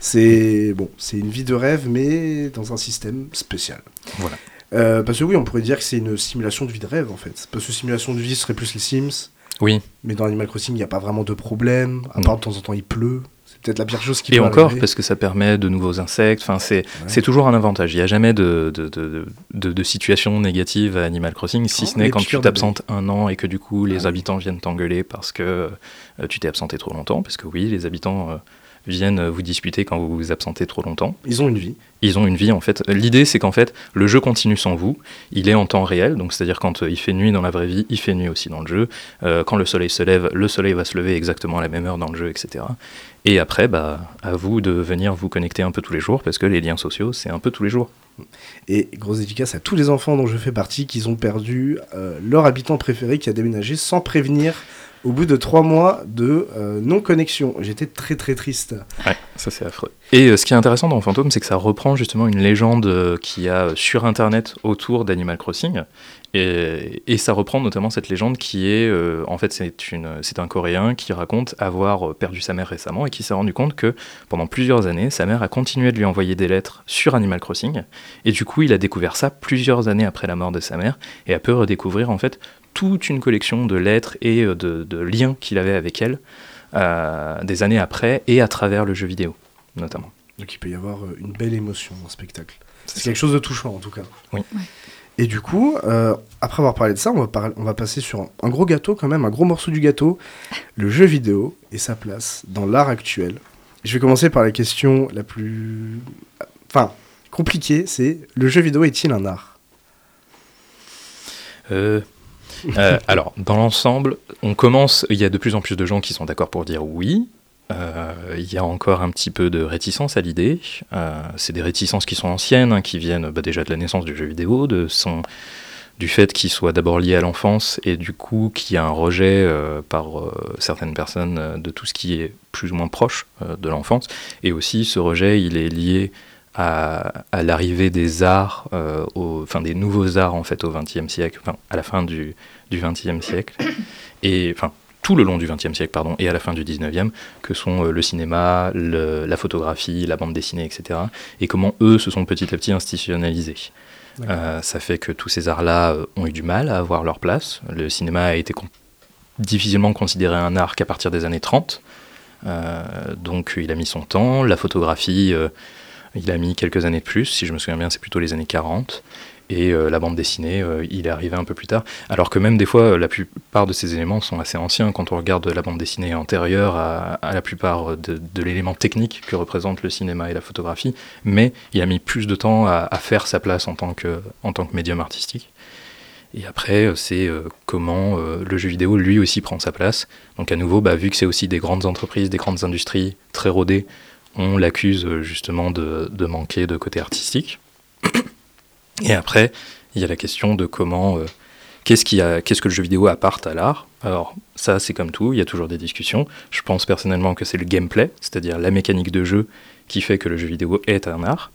C'est bon, c'est une vie de rêve, mais dans un système spécial. Voilà. Euh, parce que oui, on pourrait dire que c'est une simulation de vie de rêve en fait. Parce que simulation de vie serait plus les Sims, Oui. mais dans Animal Crossing il n'y a pas vraiment de problème. À Non. part de temps en temps il pleut. C'est peut-être la pire chose qui Et peut encore, arriver. parce que ça permet de nouveaux insectes. Enfin, c'est toujours un avantage. Il n'y a jamais de, de, de, de- de situation négative à Animal Crossing, si Oh, ce n'est quand tu t'absentes un an et que du coup les Ah oui. habitants viennent t'engueuler parce que euh, tu t'es absenté trop longtemps. Parce que oui, les habitants euh, viennent vous disputer quand vous vous absentez trop longtemps. Ils ont une vie. Ils ont une vie en fait. L'idée c'est qu'en fait le jeu continue sans vous. Il est en temps réel, donc c'est-à-dire quand euh, il fait nuit dans la vraie vie, il fait nuit aussi dans le jeu. Euh, quand le soleil se lève, le soleil va se lever exactement à la même heure dans le jeu, etc. Et après, bah, à vous de venir vous connecter un peu tous les jours parce que les liens sociaux c'est un peu tous les jours. Et grosse dédicace à tous les enfants dont je fais partie qui ont perdu euh, leur habitant préféré qui a déménagé sans prévenir au bout de trois mois de euh, non-connexion. J'étais très très triste. Ouais, ça c'est affreux. Et euh, ce qui est intéressant dans Fantôme, c'est que ça reprend justement une légende qu'il y a sur Internet autour d'Animal Crossing. Et, et ça reprend notamment cette légende qui est, euh, en fait, c'est un Coréen qui raconte avoir euh, perdu sa mère récemment et qui s'est rendu compte que pendant plusieurs années, sa mère a continué de lui envoyer des lettres sur Animal Crossing. Et du coup, il a découvert ça plusieurs années après la mort de sa mère et a pu redécouvrir en fait toute une collection de lettres et euh, de, de liens qu'il avait avec elle euh, des années après et à travers le jeu vidéo notamment. Donc il peut y avoir une belle émotion dans le spectacle. C'est quelque chose de touchant en tout cas. Oui. Ouais. Et du coup, euh, après avoir parlé de ça, on va, on va passer sur un, un gros gâteau quand même, un gros morceau du gâteau, le jeu vidéo et sa place dans l'art actuel. Je vais commencer par la question la plus... Enfin, compliquée, c'est le jeu vidéo est-il un art? Euh, euh, [LAUGHS] alors, dans l'ensemble, on commence. Il y a de plus en plus de gens qui sont d'accord pour dire oui. Euh, il y a encore un petit peu de réticence à l'idée. Euh, c'est des réticences qui sont anciennes, hein, qui viennent bah, déjà de la naissance du jeu vidéo, du fait qu'il soit d'abord lié à l'enfance et du coup qu'il y a un rejet euh, par certaines personnes de tout ce qui est plus ou moins proche de l'enfance. Et aussi, ce rejet, il est lié à, l'arrivée des arts, enfin des nouveaux arts en fait au XXe siècle, à la fin du XXe siècle, et enfin tout le long du XXe siècle pardon, et à la fin du XIXe, que sont euh, le cinéma, le- la photographie, la bande dessinée, etc. Et comment eux se sont petit à petit institutionnalisés. Euh, ça fait que tous ces arts-là euh, ont eu du mal à avoir leur place. Le cinéma a été con- difficilement considéré un art qu'à partir des années 30. Euh, donc il a mis son temps. La photographie, euh, il a mis quelques années de plus. Si je me souviens bien, c'est plutôt les années 40. Et euh, la bande dessinée, euh, il est arrivé un peu plus tard. Alors que même des fois, la plupart de ces éléments sont assez anciens. Quand on regarde la bande dessinée antérieure à, la plupart de, l'élément technique que représentent le cinéma et la photographie, mais il a mis plus de temps à, faire sa place en tant que, médium artistique. Et après, euh, c'est comment le jeu vidéo lui aussi prend sa place. Donc à nouveau, bah, vu que c'est aussi des grandes entreprises, des grandes industries très rodées, on l'accuse justement de manquer de côté artistique. Et après, il y a la question de comment, euh, qu'est-ce, que le jeu vidéo apporte à l'art. Alors ça, c'est comme tout, il y a toujours des discussions. Je pense personnellement que c'est le gameplay, c'est-à-dire la mécanique de jeu qui fait que le jeu vidéo est un art.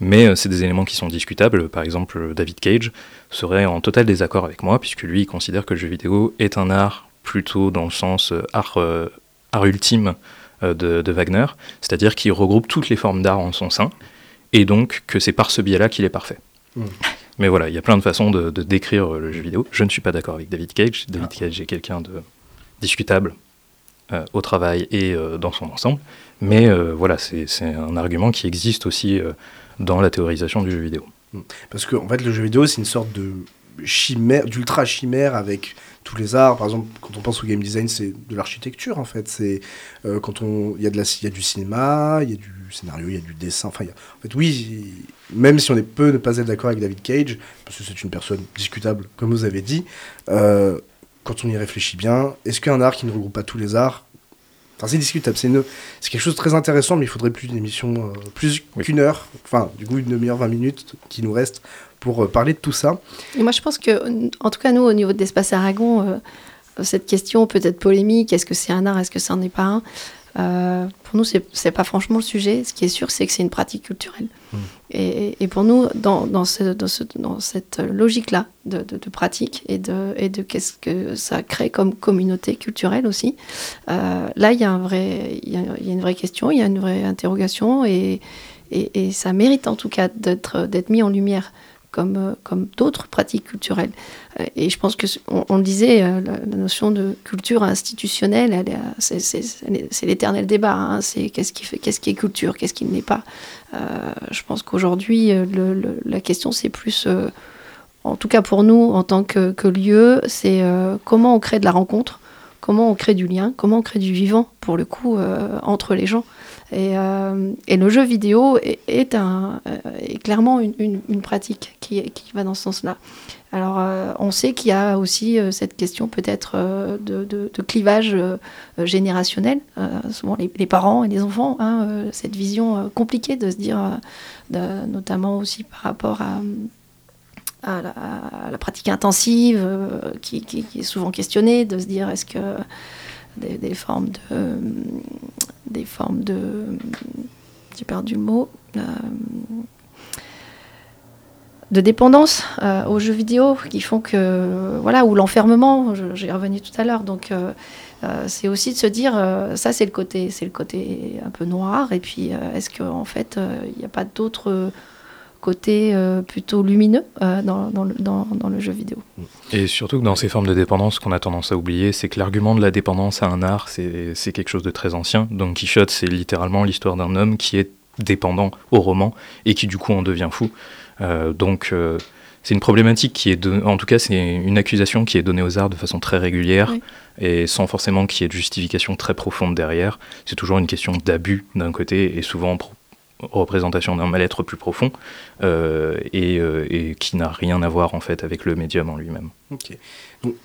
Mais euh, c'est des éléments qui sont discutables. Par exemple, David Cage serait en total désaccord avec moi, puisque lui, il considère que le jeu vidéo est un art plutôt dans le sens euh, art, art ultime de, Wagner, c'est-à-dire qu'il regroupe toutes les formes d'art en son sein, et donc que c'est par ce biais-là qu'il est parfait. Hmm. Mais voilà, il y a plein de façons de, décrire le jeu vidéo. Je ne suis pas d'accord avec David Cage. David ah. Cage est quelqu'un de discutable au travail et dans son ensemble. Mais voilà, c'est un argument qui existe aussi dans la théorisation du jeu vidéo. Hmm. Parce que en fait, le jeu vidéo, c'est une sorte de chimère, d'ultra chimère avec tous les arts. Par exemple, quand on pense au game design, c'est de l'architecture en fait. C'est euh, quand on, il y a de la, il y a du cinéma, il y a du scénario, il y a du dessin. Enfin, en fait, oui, même si on est peut ne pas être d'accord avec David Cage, parce que c'est une personne discutable, comme vous avez dit. Euh, quand on y réfléchit bien, est-ce qu'un art qui ne regroupe pas tous les arts Enfin, c'est discutable, c'est, c'est quelque chose de très intéressant, mais il faudrait plus d'une émission, euh, plus qu'une heure, enfin, du coup, une demi-heure, 20 minutes qui nous reste pour euh, parler de tout ça. moi, je pense que, en tout cas, nous, au niveau de l'Espace Aragon, euh, cette question peut être polémique est-ce que c'est un art, est-ce que ça n'en est pas un? Euh, pour nous, c'est pas franchement le sujet. Ce qui est sûr, c'est que c'est une pratique culturelle. Hmm. Et, pour nous, dans, dans, ce, dans, ce, dans cette logique-là de, de, pratique et de, et de qu'est-ce que ça crée comme communauté culturelle aussi, euh, là, il y, a un vrai, il y, a, y a une vraie question, il y a une vraie interrogation et, et, et ça mérite en tout cas d'être mis en lumière comme, euh, comme d'autres pratiques culturelles. Euh, et je pense que, on, le disait, euh, la, notion de culture institutionnelle, c'est l'éternel débat. Hein. C'est qu'est-ce qui, est culture, qu'est-ce qui ne l'est pas. je pense qu'aujourd'hui, la question, c'est plus, en tout cas pour nous, en tant que lieu, c'est comment on crée de la rencontre, comment on crée du lien, comment on crée du vivant, pour le coup, entre les gens. Euh, et, le jeu vidéo est, euh, clairement une, pratique qui, va dans ce sens-là. Alors, euh, on sait qu'il y a aussi cette question peut-être de, clivage générationnel, souvent les, parents et les enfants, hein, cette vision compliquée de se dire, notamment aussi par rapport à, la, pratique intensive, qui, est souvent questionnée, de se dire est-ce que des, formes de. des formes de. Mot. Euh, de dépendance euh, aux jeux vidéo qui font que. Voilà, ou l'enfermement, j'ai revenu tout à l'heure. Donc. Euh, c'est aussi de se dire, ça c'est le côté, c'est le côté un peu noir. Et puis, est-ce qu'en en fait, il n'y a pas d'autres côté euh, plutôt lumineux euh, dans, dans, le, dans, dans, le, jeu vidéo. Et surtout que dans ces formes de dépendance, ce qu'on a tendance à oublier, c'est que l'argument de la dépendance à un art, c'est quelque chose de très ancien. Don Quichotte, c'est littéralement l'histoire d'un homme qui est dépendant au roman et qui du coup en devient fou. Euh, donc c'est une problématique qui est, de, en tout cas c'est une accusation qui est donnée aux arts de façon très régulière et sans forcément qu'il y ait de justification très profonde derrière. C'est toujours une question d'abus d'un côté et souvent représentation d'un mal-être plus profond euh, euh, et, qui n'a rien à voir en fait avec le médium en lui-même.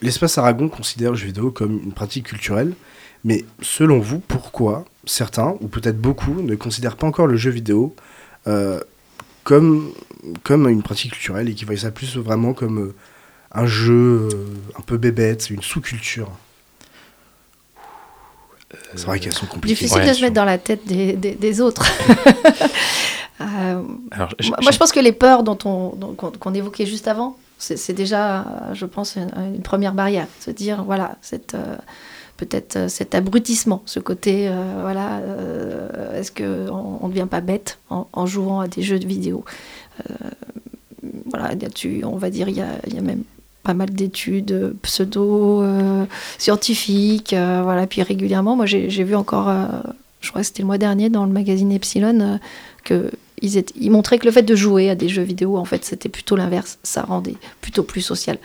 L'espace Aragon considère le jeu vidéo comme une pratique culturelle, mais selon vous, pourquoi certains, ou peut-être beaucoup, ne considèrent pas encore le jeu vidéo euh, comme, comme une pratique culturelle et qui voient ça plus vraiment comme un jeu un peu bébête, une sous-culture? C'est vrai qu'elles sont compliquées. Difficile de se mettre dans la tête des, des, autres. [LAUGHS] Euh, moi, je pense que les peurs dont on qu'on évoquait juste avant, c'est déjà, je pense, une, première barrière. Se dire, voilà, cette euh, peut-être euh, cet abrutissement, ce côté, voilà, est-ce qu'on ne devient pas bête en, jouant à des jeux de vidéo? Voilà, on va dire, il y a, il y a même pas mal d'études pseudo-scientifiques. Euh, voilà. Puis régulièrement, moi j'ai vu encore, euh, je crois que c'était le mois dernier dans le magazine Epsilon, euh, que ils, ils, montraient que le fait de jouer à des jeux vidéo, en fait, c'était plutôt l'inverse. Ça rendait plutôt plus social.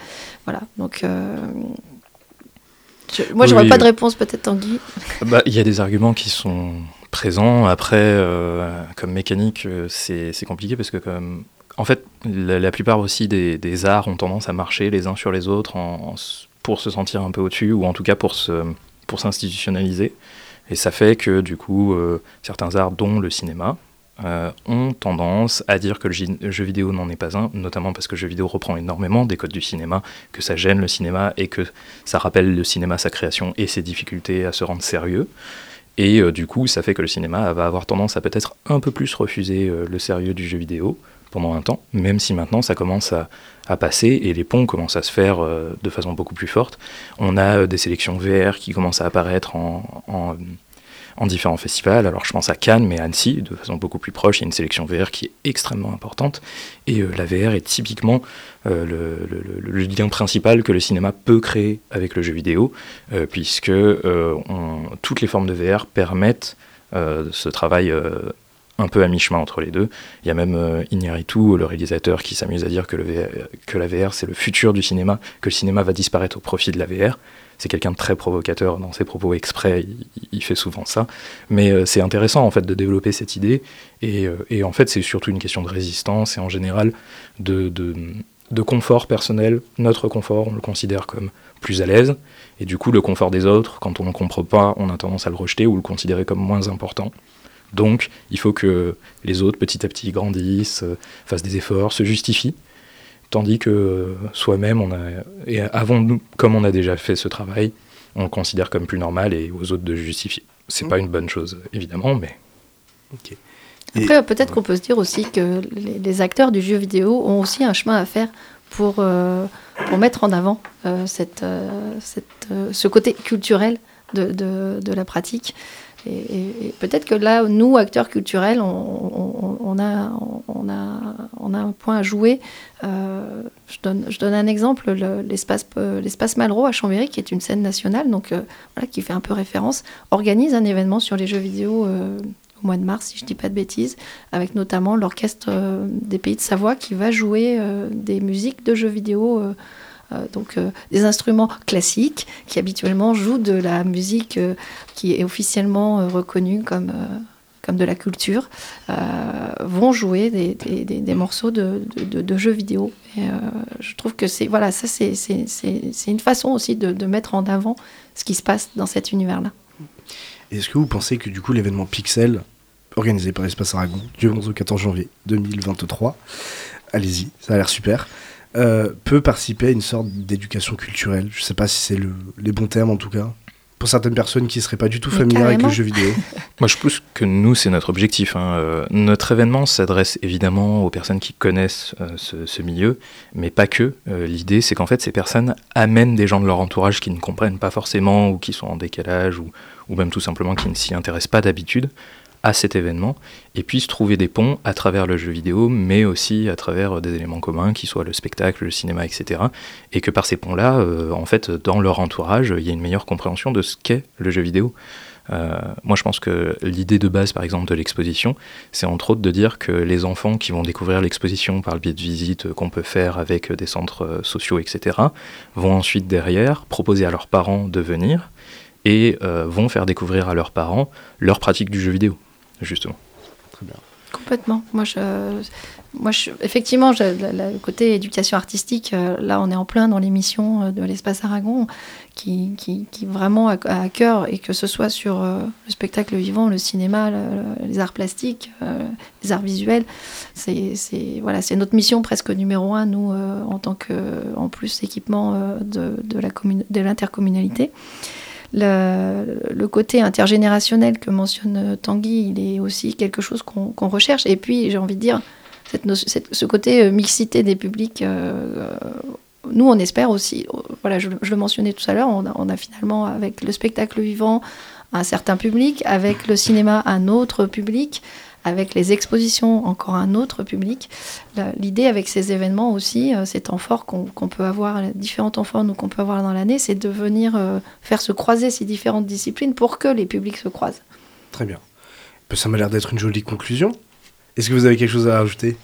Voilà. Donc. moi, j'aurais pas de réponse, peut-être, Tanguy. Bah, il y a des arguments qui sont présents. Après, comme mécanique, c'est compliqué parce que, comme en fait, la, plupart aussi des, arts ont tendance à marcher les uns sur les autres pour se sentir un peu au-dessus, ou en tout cas pour s'institutionnaliser. Et ça fait que du coup, euh, certains arts, dont le cinéma, euh, ont tendance à dire que le jeu vidéo n'en est pas un, notamment parce que le jeu vidéo reprend énormément des codes du cinéma, que ça gêne le cinéma et que ça rappelle le cinéma, sa création et ses difficultés à se rendre sérieux. Et euh, du coup, ça fait que le cinéma va avoir tendance à peut-être un peu plus refuser le sérieux du jeu vidéo, pendant un temps, même si maintenant ça commence à, passer et les ponts commencent à se faire de façon beaucoup plus forte. On a des sélections VR qui commencent à apparaître en en différents festivals. Alors je pense à Cannes, mais à Annecy, de façon beaucoup plus proche, il y a une sélection VR qui est extrêmement importante. Et euh, la VR est typiquement euh, le, lien principal que le cinéma peut créer avec le jeu vidéo, euh, puisque toutes les formes de VR permettent ce travail un peu à mi-chemin entre les deux. Il y a même euh, Iñárritu, le réalisateur, qui s'amuse à dire que, le la VR c'est le futur du cinéma, que le cinéma va disparaître au profit de la VR. C'est quelqu'un de très provocateur dans ses propos exprès, il, fait souvent ça. Mais euh, c'est intéressant en fait de développer cette idée. Et, euh, et en fait, c'est surtout une question de résistance et en général de, de, de, confort personnel. Notre confort, on le considère comme plus à l'aise. Et du coup, le confort des autres, quand on ne comprend pas, on a tendance à le rejeter ou le considérer comme moins important. Donc, il faut que les autres, petit à petit, grandissent, euh, fassent des efforts, se justifient. Tandis que euh, soi-même, on a, et avant nous, comme on a déjà fait ce travail, on le considère comme plus normal et aux autres de justifier. C'est pas une bonne chose, évidemment, mais. Après, peut-être qu'on peut se dire aussi que les, acteurs du jeu vidéo ont aussi un chemin à faire pour, euh, pour mettre en avant cette, cette, ce côté culturel de, de, de la pratique. Et, peut-être que là, nous, acteurs culturels, on, a, un point à jouer. Euh, je, donne, un exemple, l'espace, l'espace Malraux à Chambéry, qui est une scène nationale, donc euh, qui fait un peu référence, organise un événement sur les jeux vidéo euh, au mois de mars, si je ne dis pas de bêtises, avec notamment l'orchestre des Pays de Savoie qui va jouer des musiques de jeux vidéo euh, donc euh, des instruments classiques qui habituellement jouent de la musique euh, qui est officiellement reconnue comme comme de la culture, vont jouer des, des, morceaux de, de, jeux vidéo. Je trouve que c'est voilà, c'est une façon aussi de, de, mettre en avant ce qui se passe dans cet univers-là. Est-ce que vous pensez que du coup l'événement Pixel, organisé par Espace Aragon, du 11 au 14 janvier 2023, allez-y, ça a l'air super, euh, peut participer à une sorte d'éducation culturelle. Je ne sais pas si c'est le, les bons termes en tout cas. Pour certaines personnes qui ne seraient pas du tout familières avec le jeu vidéo. [LAUGHS] Moi, je pense que nous, c'est notre objectif. Hein. Euh, notre événement s'adresse évidemment aux personnes qui connaissent euh, ce, milieu, mais pas que. L'idée, c'est qu'en fait, ces personnes amènent des gens de leur entourage qui ne comprennent pas forcément ou qui sont en décalage ou, ou même tout simplement qui ne s'y intéressent pas d'habitude à cet événement et puissent trouver des ponts à travers le jeu vidéo, mais aussi à travers des éléments communs, qui soient le spectacle, le cinéma, etc. Et que par ces ponts-là, euh, en fait, dans leur entourage, il y a une meilleure compréhension de ce qu'est le jeu vidéo. Euh, moi, je pense que l'idée de base, par exemple, de l'exposition, c'est entre autres de dire que les enfants qui vont découvrir l'exposition par le biais de visites qu'on peut faire avec des centres euh, sociaux, etc., vont ensuite derrière proposer à leurs parents de venir et vont faire découvrir à leurs parents leur pratique du jeu vidéo justement. Très bien. Complètement. Moi, je, moi je, effectivement, le côté éducation artistique, euh, là, on est en plein dans l'émission euh, de l'Espace Aragon, qui, qui, qui vraiment a, à cœur, et que ce soit sur euh, le spectacle vivant, le cinéma, les arts plastiques, les arts visuels, c'est voilà, notre mission presque numéro un, nous, en tant que, en plus, équipement de, de l'intercommunalité. Le, côté intergénérationnel que mentionne Tanguy, il est aussi quelque chose qu'on recherche. Et puis, j'ai envie de dire, ce côté euh, mixité des publics, euh, nous, on espère aussi, euh, voilà, je, le mentionnais tout à l'heure, on a, finalement, avec le spectacle vivant, un certain public, avec le cinéma, un autre public avec les expositions, encore un autre public. L'idée avec ces événements aussi, euh, ces temps forts qu'on peut avoir, différents temps forts qu'on peut avoir dans l'année, c'est de venir euh, faire se croiser ces différentes disciplines pour que les publics se croisent. Très bien. Ça m'a l'air d'être une jolie conclusion. Est-ce que vous avez quelque chose à rajouter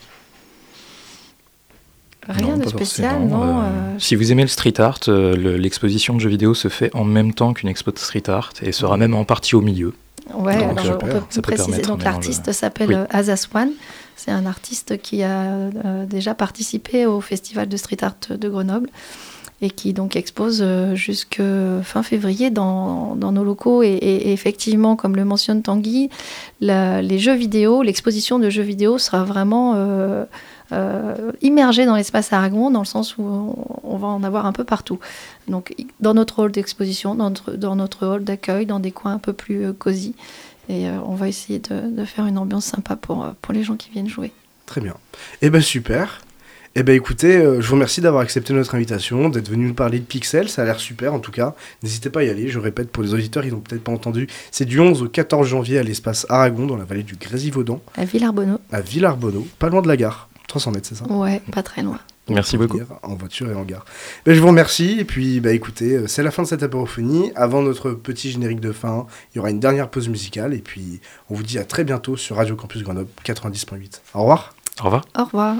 Rien de spécial, non. Euh, si vous aimez le street art, l'exposition de jeux vidéo se fait en même temps qu'une expo de street art et sera même en partie au milieu. Ouais, alors on peut préciser. Donc l'artiste s'appelle Azaswan. C'est un artiste qui a euh, déjà participé au festival de street art de Grenoble et qui donc expose euh, jusque fin février dans, dans nos locaux. Et, effectivement, comme le mentionne Tanguy, les jeux vidéo, l'exposition de jeux vidéo sera vraiment euh, euh, immergée dans l'espace Aragon, dans le sens où on, va en avoir un peu partout. Donc, dans notre hall d'exposition, dans notre, dans notre hall d'accueil, dans des coins un peu plus cosy. Et on va essayer de, de, faire une ambiance sympa pour, pour les gens qui viennent jouer. Très bien. Eh ben super. Eh ben écoutez, euh, je vous remercie d'avoir accepté notre invitation, d'être venu nous parler de Pixel, ça a l'air super en tout cas. N'hésitez pas à y aller, je répète pour les auditeurs, ils n'ont peut-être pas entendu. C'est du 11 au 14 janvier à l'espace Aragon, dans la vallée du Grésivaudan, À Villarbonneau. à Villarbonneau, pas loin de la gare. 300 mètres, c'est ça Ouais, pas très loin. Merci beaucoup. En voiture et en gare. Ben, je vous remercie, et puis bah, écoutez, euh, c'est la fin de cette apérophonie. Avant notre petit générique de fin, il y aura une dernière pause musicale, et puis on vous dit à très bientôt sur Radio Campus Grenoble 90.8. Au revoir Au revoir. Au revoir.